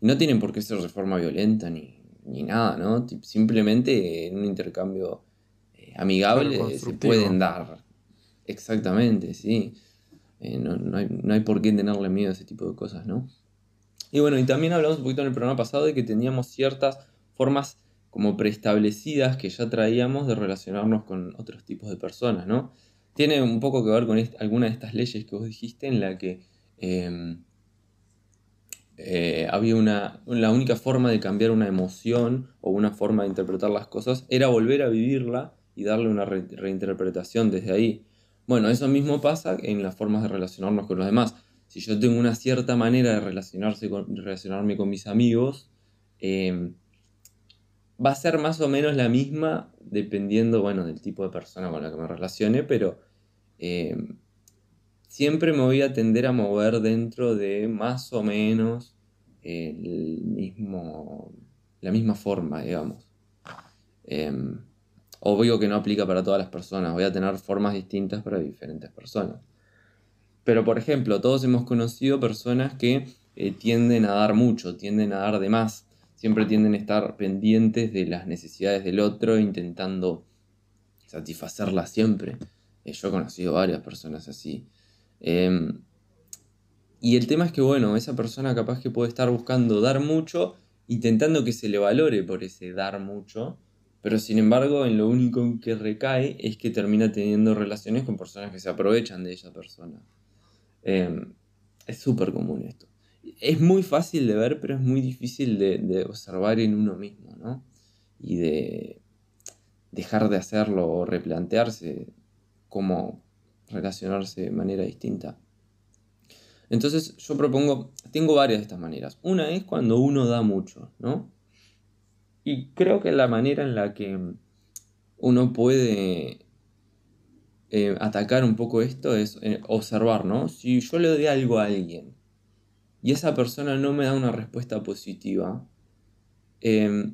Y no tienen por qué ser de forma violenta ni, ni nada, ¿no? Simplemente en un intercambio eh, amigable se pueden dar. Exactamente, sí. Eh, no, no hay, no hay por qué tenerle miedo a ese tipo de cosas, ¿no? Y bueno, y también hablamos un poquito en el programa pasado de que teníamos ciertas formas como preestablecidas que ya traíamos de relacionarnos con otros tipos de personas, ¿no? Tiene un poco que ver con alguna de estas leyes que vos dijiste en la que em, eh, había una, la única forma de cambiar una emoción o una forma de interpretar las cosas era volver a vivirla y darle una re- reinterpretación desde ahí. Bueno, eso mismo pasa en las formas de relacionarnos con los demás. Si yo tengo una cierta manera de relacionarse relacionarme con mis amigos, eh, va a ser más o menos la misma dependiendo, bueno, del tipo de persona con la que me relacione, pero eh, siempre me voy a tender a mover dentro de más o menos el mismo, la misma forma, digamos. Em, obvio que no aplica para todas las personas, voy a tener formas distintas para diferentes personas. Pero, por ejemplo, todos hemos conocido personas que eh, tienden a dar mucho, tienden a dar de más, siempre tienden a estar pendientes de las necesidades del otro, intentando satisfacerlas siempre. Eh, yo he conocido varias personas así. Em, y el tema es que, bueno, esa persona capaz que puede estar buscando dar mucho, intentando que se le valore por ese dar mucho, pero sin embargo, en lo único que recae es que termina teniendo relaciones con personas que se aprovechan de esa persona. Em, es súper común esto. Es muy fácil de ver, pero es muy difícil de, de observar en uno mismo, ¿no? Y de dejar de hacerlo o replantearse cómo relacionarse de manera distinta. Entonces yo propongo, tengo varias de estas maneras. Una es cuando uno da mucho, ¿no? Y creo que la manera en la que uno puede eh, atacar un poco esto es eh, observar, ¿no? Si yo le doy algo a alguien y esa persona no me da una respuesta positiva, eh,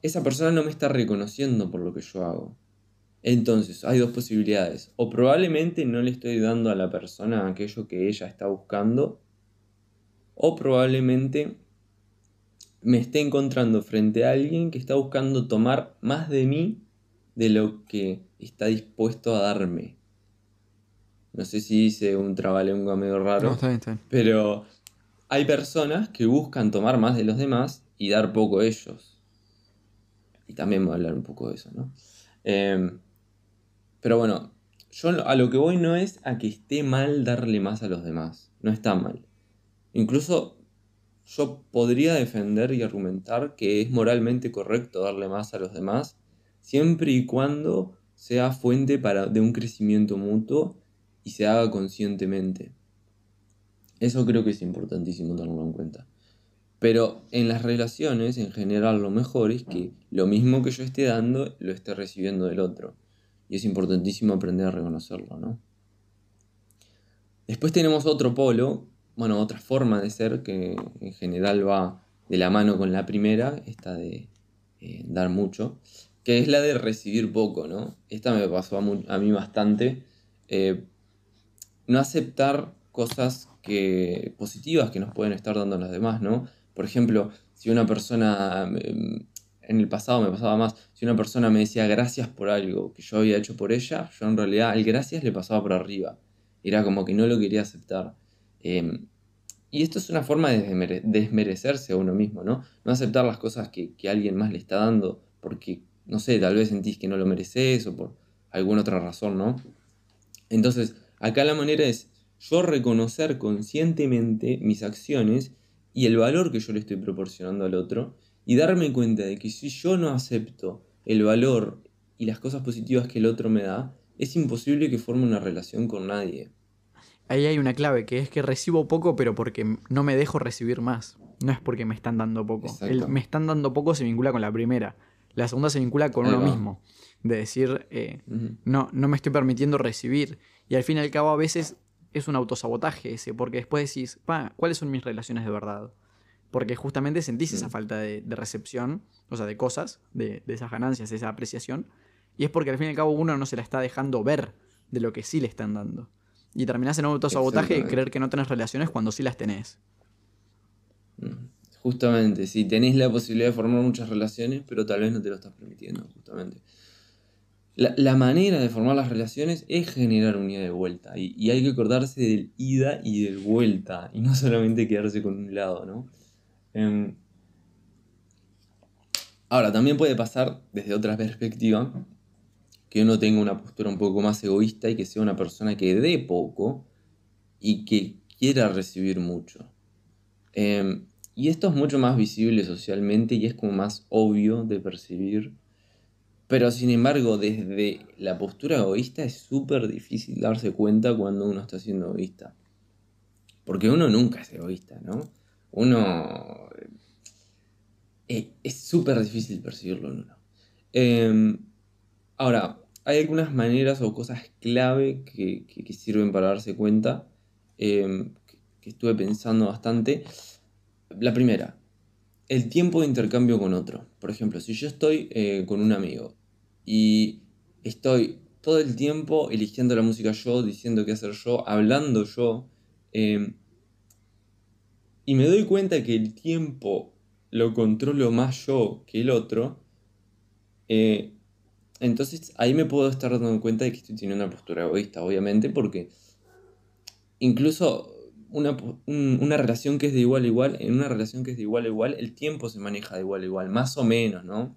esa persona no me está reconociendo por lo que yo hago. Entonces, hay dos posibilidades. O probablemente no le estoy dando a la persona aquello que ella está buscando, o probablemente me esté encontrando frente a alguien que está buscando tomar más de mí de lo que está dispuesto a darme. No sé si hice un trabalengua medio raro. No, está bien, está bien. Pero hay personas que buscan tomar más de los demás y dar poco a ellos. Y también voy a hablar un poco de eso, ¿no? Em, pero bueno, yo a lo que voy no es a que esté mal darle más a los demás. No está mal. Incluso yo podría defender y argumentar que es moralmente correcto darle más a los demás, siempre y cuando sea fuente para, de un crecimiento mutuo y se haga conscientemente. Eso creo que es importantísimo tenerlo en cuenta. Pero en las relaciones, en general, lo mejor es que lo mismo que yo esté dando, lo esté recibiendo del otro. Y es importantísimo aprender a reconocerlo, ¿no? Después tenemos otro polo, bueno, otra forma de ser que en general va de la mano con la primera, esta de eh, dar mucho, que es la de recibir poco, ¿no? Esta me pasó a, mí bastante. Eh, no aceptar cosas que, positivas que nos pueden estar dando los demás, ¿no? Por ejemplo, si una persona, en el pasado me pasaba más, si una persona me decía gracias por algo que yo había hecho por ella, yo en realidad el gracias le pasaba por arriba. Era como que no lo quería aceptar. Em, y esto es una forma de desmere- desmerecerse a uno mismo, ¿no? No aceptar las cosas que, que alguien más le está dando porque, no sé, tal vez sentís que no lo mereces o por alguna otra razón, ¿no? Entonces, acá la manera es yo reconocer conscientemente mis acciones y el valor que yo le estoy proporcionando al otro y darme cuenta de que si yo no acepto el valor y las cosas positivas que el otro me da, es imposible que forme una relación con nadie. Ahí hay una clave, que es que recibo poco, pero porque no me dejo recibir más. No es porque me están dando poco. El me están dando poco se vincula con la primera. La segunda se vincula con Ahí uno va. mismo. De decir, eh, no, no me estoy permitiendo recibir. Y al fin y al cabo a veces es un autosabotaje ese, porque después decís, pa, ¿cuáles son mis relaciones de verdad? Porque justamente sentís esa Mm. falta de, de recepción, o sea, de cosas, de, de esas ganancias, de esa apreciación. Y es porque al fin y al cabo uno no se la está dejando ver de lo que sí le están dando. Y terminás en un autosabotaje Exactamente. creer que no tenés relaciones cuando sí las tenés. Mm. Justamente, si tenés la posibilidad de formar muchas relaciones, pero tal vez no te lo estás permitiendo, justamente. La, la manera de formar las relaciones es generar un ida de vuelta. Y, y hay que acordarse del ida y del vuelta. Y no solamente quedarse con un lado, ¿no? Em, ahora, también puede pasar desde otra perspectiva que uno tenga una postura un poco más egoísta y que sea una persona que dé poco y que quiera recibir mucho. Em, y esto es mucho más visible socialmente y es como más obvio de percibir. Pero sin embargo, desde la postura egoísta es súper difícil darse cuenta cuando uno está siendo egoísta. Porque uno nunca es egoísta, ¿no? Uno... eh, es súper difícil percibirlo en uno. Em, ahora, hay algunas maneras o cosas clave que, que- sirven para darse cuenta, em, que, que estuve pensando bastante. La primera, el tiempo de intercambio con otro. Por ejemplo, si yo estoy eh, con un amigo y estoy todo el tiempo eligiendo la música yo, diciendo qué hacer yo, hablando yo, em, y me doy cuenta que el tiempo lo controlo más yo que el otro, eh, entonces ahí me puedo estar dando cuenta de que estoy teniendo una postura egoísta, obviamente, porque incluso una, una relación que es de igual a igual, en una relación que es de igual a igual, el tiempo se maneja de igual a igual, más o menos, ¿no?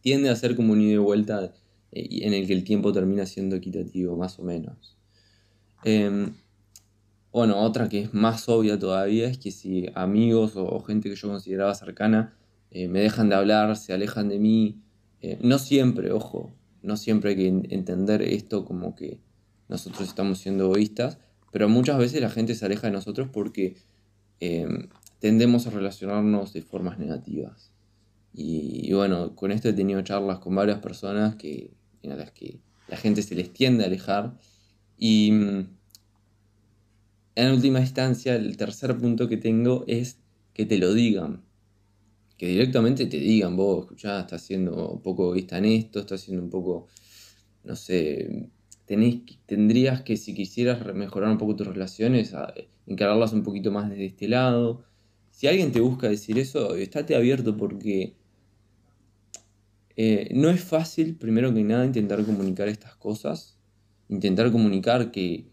Tiende a ser como un ida y vuelta eh, en el que el tiempo termina siendo equitativo, más o menos. Em, bueno, otra que es más obvia todavía es que si amigos o, o gente que yo consideraba cercana eh, me dejan de hablar, se alejan de mí, eh, no siempre, ojo, no siempre hay que en- entender esto como que nosotros estamos siendo egoístas, pero muchas veces la gente se aleja de nosotros porque eh, tendemos a relacionarnos de formas negativas. Y, bueno, con esto he tenido charlas con varias personas que, en las que la gente se les tiende a alejar. Y mm, en última instancia, el tercer punto que tengo es que te lo digan. Que directamente te digan, vos, escuchá, estás siendo un poco egoísta en esto, estás siendo un poco, no sé, tenés, tendrías que, si quisieras mejorar un poco tus relaciones, a- encararlas un poquito más desde este lado. Si alguien te busca decir eso, estate abierto porque eh, no es fácil, primero que nada, intentar comunicar estas cosas, intentar comunicar que,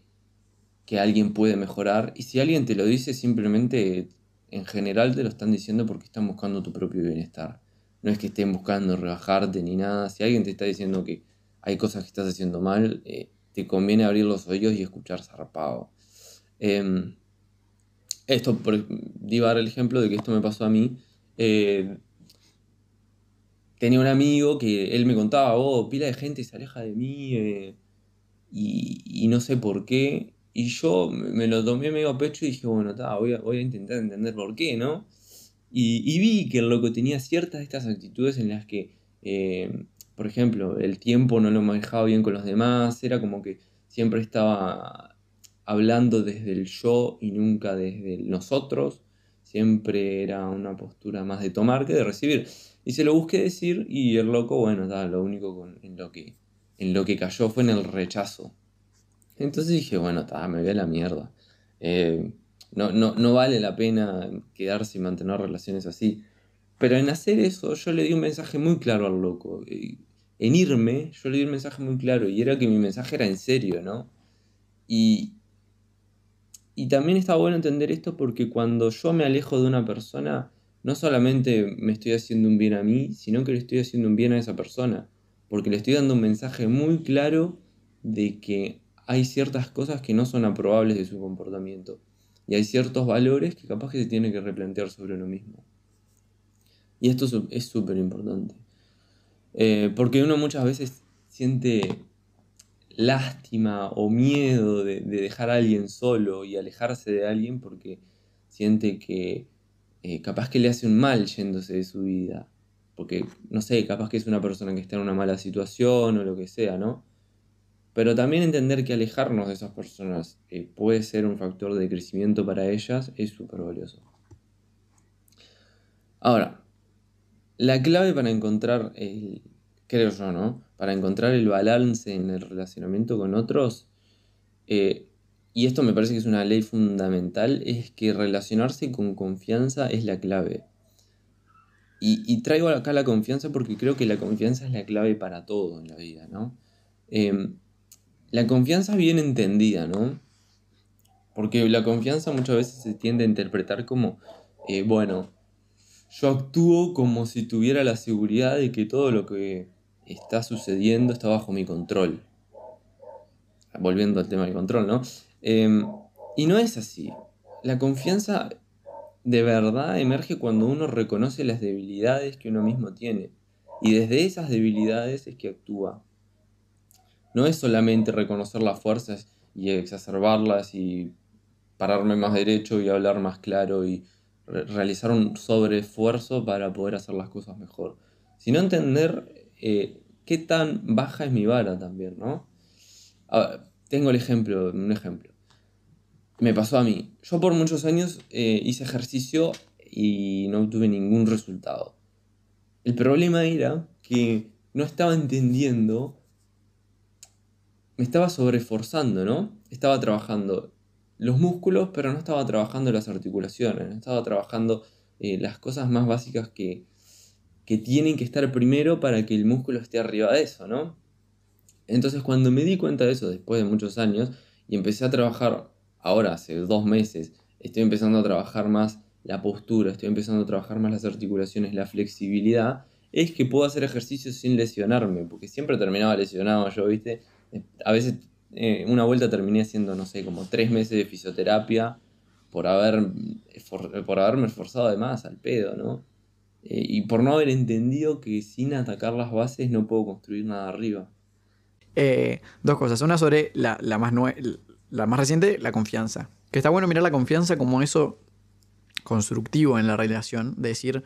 que alguien puede mejorar, y si alguien te lo dice, simplemente en general te lo están diciendo porque están buscando tu propio bienestar. No es que estén buscando rebajarte ni nada. Si alguien te está diciendo que hay cosas que estás haciendo mal, eh, te conviene abrir los oídos y escuchar zarpado. Em, esto, por, di a dar el ejemplo de que esto me pasó a mí. eh, tenía un amigo que él me contaba, oh, pila de gente se aleja de mí eh, y no sé por qué. Y yo me lo tomé medio a pecho y dije, bueno, voy, a, voy a intentar entender por qué, ¿no? Y, vi que el loco tenía ciertas de estas actitudes en las que, eh, por ejemplo, el tiempo no lo manejaba bien con los demás, era como que siempre estaba hablando desde el yo y nunca desde nosotros, siempre era una postura más de tomar que de recibir. Y se lo busqué decir y el loco, bueno, ta, lo único en, lo que, en lo que cayó fue en el rechazo. Entonces dije, bueno, ta, me voy a la mierda. Eh, no, no, no vale la pena quedarse y mantener relaciones así. Pero en hacer eso, yo le di un mensaje muy claro al loco. En irme, yo le di un mensaje muy claro y era que mi mensaje era en serio, ¿no? Y, y también está bueno entender esto porque cuando yo me alejo de una persona, no solamente me estoy haciendo un bien a mí, sino que le estoy haciendo un bien a esa persona. Porque le estoy dando un mensaje muy claro de que hay ciertas cosas que no son aprobables de su comportamiento. Y hay ciertos valores que capaz que se tiene que replantear sobre uno mismo. Y esto es- súper importante. Eh, porque uno muchas veces siente lástima o miedo de, de dejar a alguien solo y alejarse de alguien porque siente que eh, capaz que le hace un mal yéndose de su vida. Porque, no sé, capaz que es una persona que está en una mala situación o lo que sea, ¿no? Pero también entender que alejarnos de esas personas eh, puede ser un factor de crecimiento para ellas es súper valioso. Ahora, la clave para encontrar el, creo yo, ¿no? Para encontrar el balance en el relacionamiento con otros, eh, y esto me parece que es una ley fundamental, es que relacionarse con confianza es la clave. Y, traigo acá la confianza porque creo que la confianza es la clave para todo en la vida, ¿no? Em, la confianza bien entendida, ¿no? Porque la confianza muchas veces se tiende a interpretar como, eh, bueno, yo actúo como si tuviera la seguridad de que todo lo que está sucediendo está bajo mi control. Volviendo al tema del control, ¿no? Em, y no es así. La confianza de verdad emerge cuando uno reconoce las debilidades que uno mismo tiene. Y desde esas debilidades es que actúa. No es solamente reconocer las fuerzas y exacerbarlas y pararme más derecho y hablar más claro y realizar un sobreesfuerzo para poder hacer las cosas mejor, sino entender eh, qué tan baja es mi vara también, ¿no? tengo el ejemplo, un ejemplo. Me pasó a mí. Yo por muchos años eh, hice ejercicio y no tuve ningún resultado. El problema era que no estaba entendiendo, me estaba sobreforzando, ¿no? Estaba trabajando los músculos, pero no estaba trabajando las articulaciones, no estaba trabajando eh, las cosas más básicas que, que tienen que estar primero para que el músculo esté arriba de eso, ¿no? Entonces cuando me di cuenta de eso después de muchos años y empecé a trabajar, ahora hace dos meses, estoy empezando a trabajar más la postura, estoy empezando a trabajar más las articulaciones, la flexibilidad, es que puedo hacer ejercicio sin lesionarme, porque siempre terminaba lesionado yo, ¿viste? A veces eh, una vuelta terminé haciendo, no sé, como tres meses de fisioterapia por, haber, por haberme esforzado de más al pedo, ¿no? Eh, y por no haber entendido que sin atacar las bases no puedo construir nada arriba. Eh, dos cosas. Una sobre la, más la más reciente, la confianza. Que está bueno mirar la confianza como eso constructivo en la relación. De decir,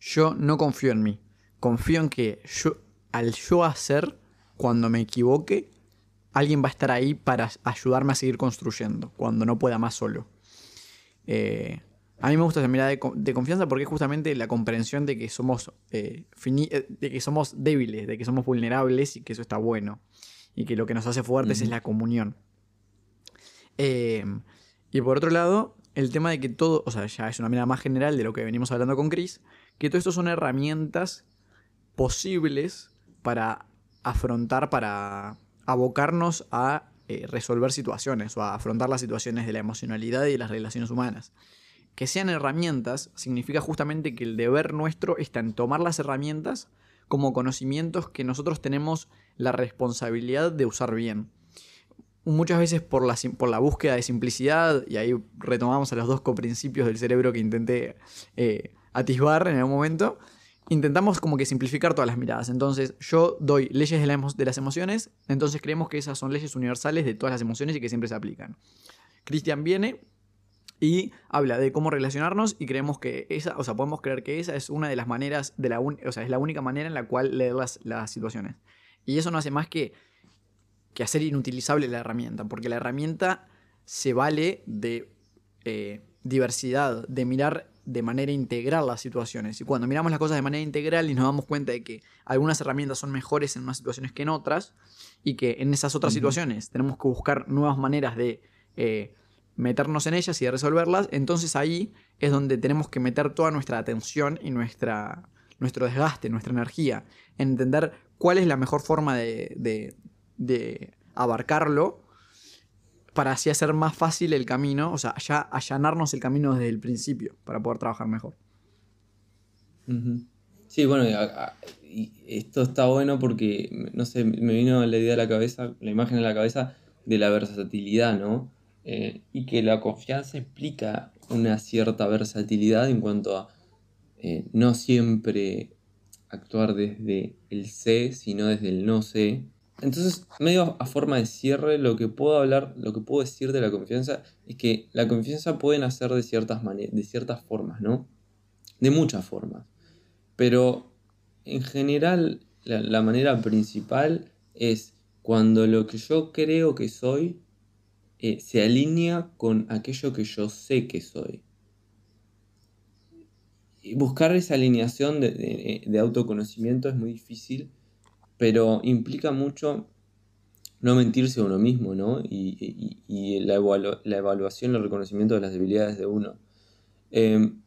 yo no confío en mí. Confío en que yo, al yo hacer, cuando me equivoque, alguien va a estar ahí para ayudarme a seguir construyendo. Cuando no pueda más solo. Eh, a mí me gusta esa mirada de, confianza porque es justamente la comprensión de que somos eh, de que somos débiles, de que somos vulnerables y que eso está bueno y que lo que nos hace fuertes es la comunión. Y por otro lado, el tema de que todo, o sea, ya es una mirada más general de lo que venimos hablando con Chris, que todo esto son herramientas posibles para afrontar, para abocarnos a eh, resolver situaciones o a afrontar las situaciones de la emocionalidad y de las relaciones humanas. Que sean herramientas significa justamente que el deber nuestro está en tomar las herramientas como conocimientos que nosotros tenemos la responsabilidad de usar bien. Muchas veces por la, por la búsqueda de simplicidad, y ahí retomamos a los dos coprincipios del cerebro que intenté eh, atisbar en algún momento, intentamos como que simplificar todas las miradas. Entonces yo doy leyes de, las emociones, entonces creemos que esas son leyes universales de todas las emociones y que siempre se aplican. Cristian viene y habla de cómo relacionarnos y creemos que esa, o sea, podemos creer que esa es una de las maneras, de la o sea, es la única manera en la cual leer las, las situaciones. Y eso no hace más que, que hacer inutilizable la herramienta, porque la herramienta se vale de eh, diversidad, de mirar de manera integral las situaciones. Y cuando miramos las cosas de manera integral y nos damos cuenta de que algunas herramientas son mejores en unas situaciones que en otras, y que en esas otras situaciones tenemos que buscar nuevas maneras de eh, meternos en ellas y de resolverlas, entonces ahí es donde tenemos que meter toda nuestra atención y nuestra, nuestro desgaste, nuestra energía, en entender cuál es la mejor forma de, de, abarcarlo para así hacer más fácil el camino, o sea, ya allanarnos el camino desde el principio para poder trabajar mejor. Sí, bueno, esto está bueno porque, no sé, me vino la idea a la cabeza, la imagen a la cabeza de la versatilidad, ¿no? Eh, y que la confianza implica una cierta versatilidad en cuanto a eh, no siempre actuar desde el sé, sino desde el no sé. Entonces, medio a forma de cierre, lo que puedo hablar, lo que puedo decir de la confianza es que la confianza puede nacer de ciertas, de ciertas formas, ¿no? De muchas formas. Pero en general, la manera principal es cuando lo que yo creo que soy eh, se alinea con aquello que yo sé que soy. buscar esa alineación de, autoconocimiento es muy difícil, pero implica mucho no mentirse a uno mismo, ¿no? Y, la, evaluación, el reconocimiento de las debilidades de uno. Em,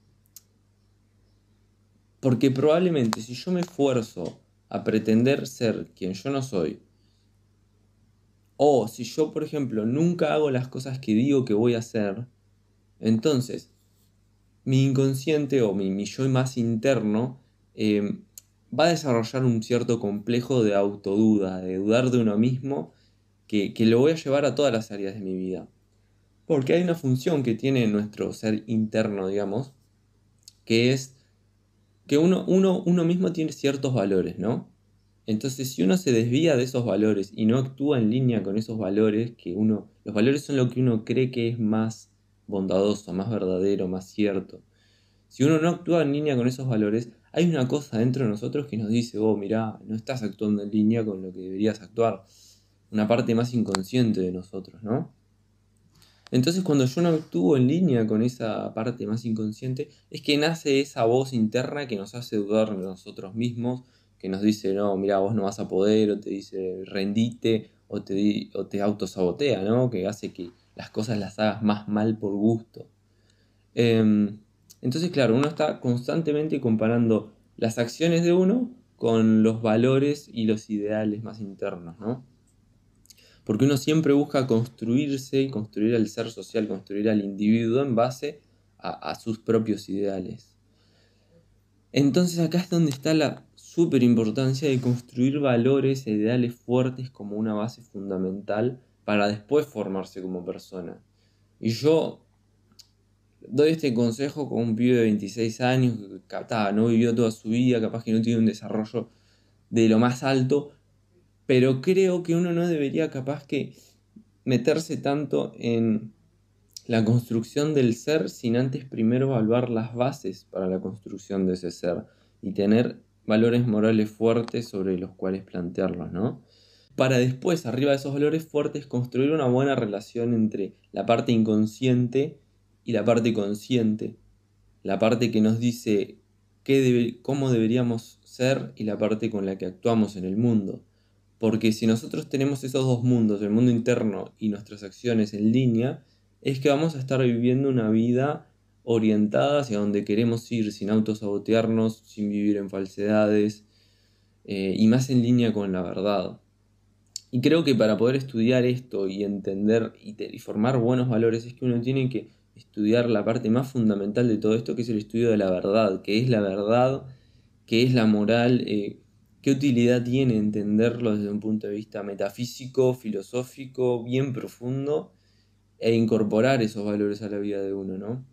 porque probablemente si yo me esfuerzo a pretender ser quien yo no soy, o si yo, por ejemplo, nunca hago las cosas que digo que voy a hacer, entonces mi inconsciente o mi, yo más interno em, va a desarrollar un cierto complejo de autoduda, de dudar de uno mismo, que, que, lo voy a llevar a todas las áreas de mi vida. Porque hay una función que tiene nuestro ser interno, digamos, que es que uno, uno, uno mismo tiene ciertos valores, ¿no? Entonces, si uno se desvía de esos valores y no actúa en línea con esos valores, que uno, los valores son lo que uno cree que es más bondadoso, más verdadero, más cierto. Si uno no actúa en línea con esos valores, hay una cosa dentro de nosotros que nos dice, oh, mirá, no estás actuando en línea con lo que deberías actuar. Una parte más inconsciente de nosotros, ¿no? Entonces cuando yo no actúo en línea con esa parte más inconsciente, es que nace esa voz interna que nos hace dudar de nosotros mismos, que nos dice, no, mira, vos no vas a poder, o te dice, rendite, o te, o te autosabotea, ¿no? Que hace que las cosas las hagas más mal por gusto. Em, entonces, claro, uno está constantemente comparando las acciones de uno con los valores y los ideales más internos, ¿no? Porque uno siempre busca construirse, construir al ser social, construir al individuo en base a, sus propios ideales. Entonces acá es donde está la súper importancia de construir valores e ideales fuertes como una base fundamental para después formarse como persona. Y yo doy este consejo con un pibe de 26 años que no vivió toda su vida, capaz que no tiene un desarrollo de lo más alto, pero creo que uno no debería capaz que meterse tanto en la construcción del ser sin antes primero evaluar las bases para la construcción de ese ser y tener valores morales fuertes sobre los cuales plantearlos, ¿no? Para después, arriba de esos valores fuertes, construir una buena relación entre la parte inconsciente y la parte consciente. La parte que nos dice qué cómo deberíamos ser y la parte con la que actuamos en el mundo. Porque si nosotros tenemos esos dos mundos, el mundo interno y nuestras acciones en línea, es que vamos a estar viviendo una vida orientada hacia donde queremos ir, sin autosabotearnos, sin vivir en falsedades eh, y más en línea con la verdad. Y creo que para poder estudiar esto y entender y, formar buenos valores es que uno tiene que estudiar la parte más fundamental de todo esto, que es el estudio de la verdad, que es la verdad, que es la moral, eh, ¿Qué utilidad tiene entenderlo desde un punto de vista metafísico, filosófico, bien profundo, e incorporar esos valores a la vida de uno, ¿no?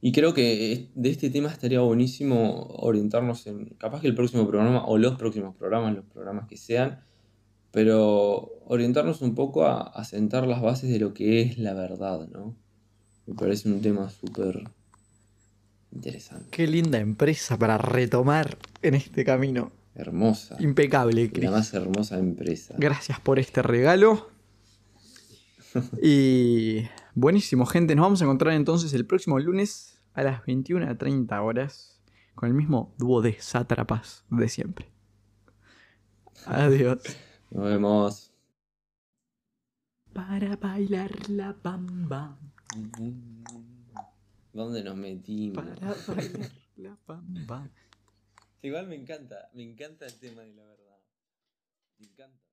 Y creo que de este tema estaría buenísimo orientarnos en, capaz que el próximo programa, o los próximos programas, los programas que sean, pero orientarnos un poco a, a sentar las bases de lo que es la verdad, ¿no? Me parece un tema súper Interesante. Qué linda empresa para retomar en este camino. Hermosa. Impecable. La más hermosa empresa. Gracias por este regalo. y buenísimo, gente. Nos vamos a encontrar entonces el próximo lunes a las 21.30 horas con el mismo dúo de sátrapas de siempre. Adiós. Nos vemos. Para bailar la bamba. ¿Dónde nos metimos? Para bailar la bamba. Igual me encanta, me encanta el tema de la verdad. Me encanta.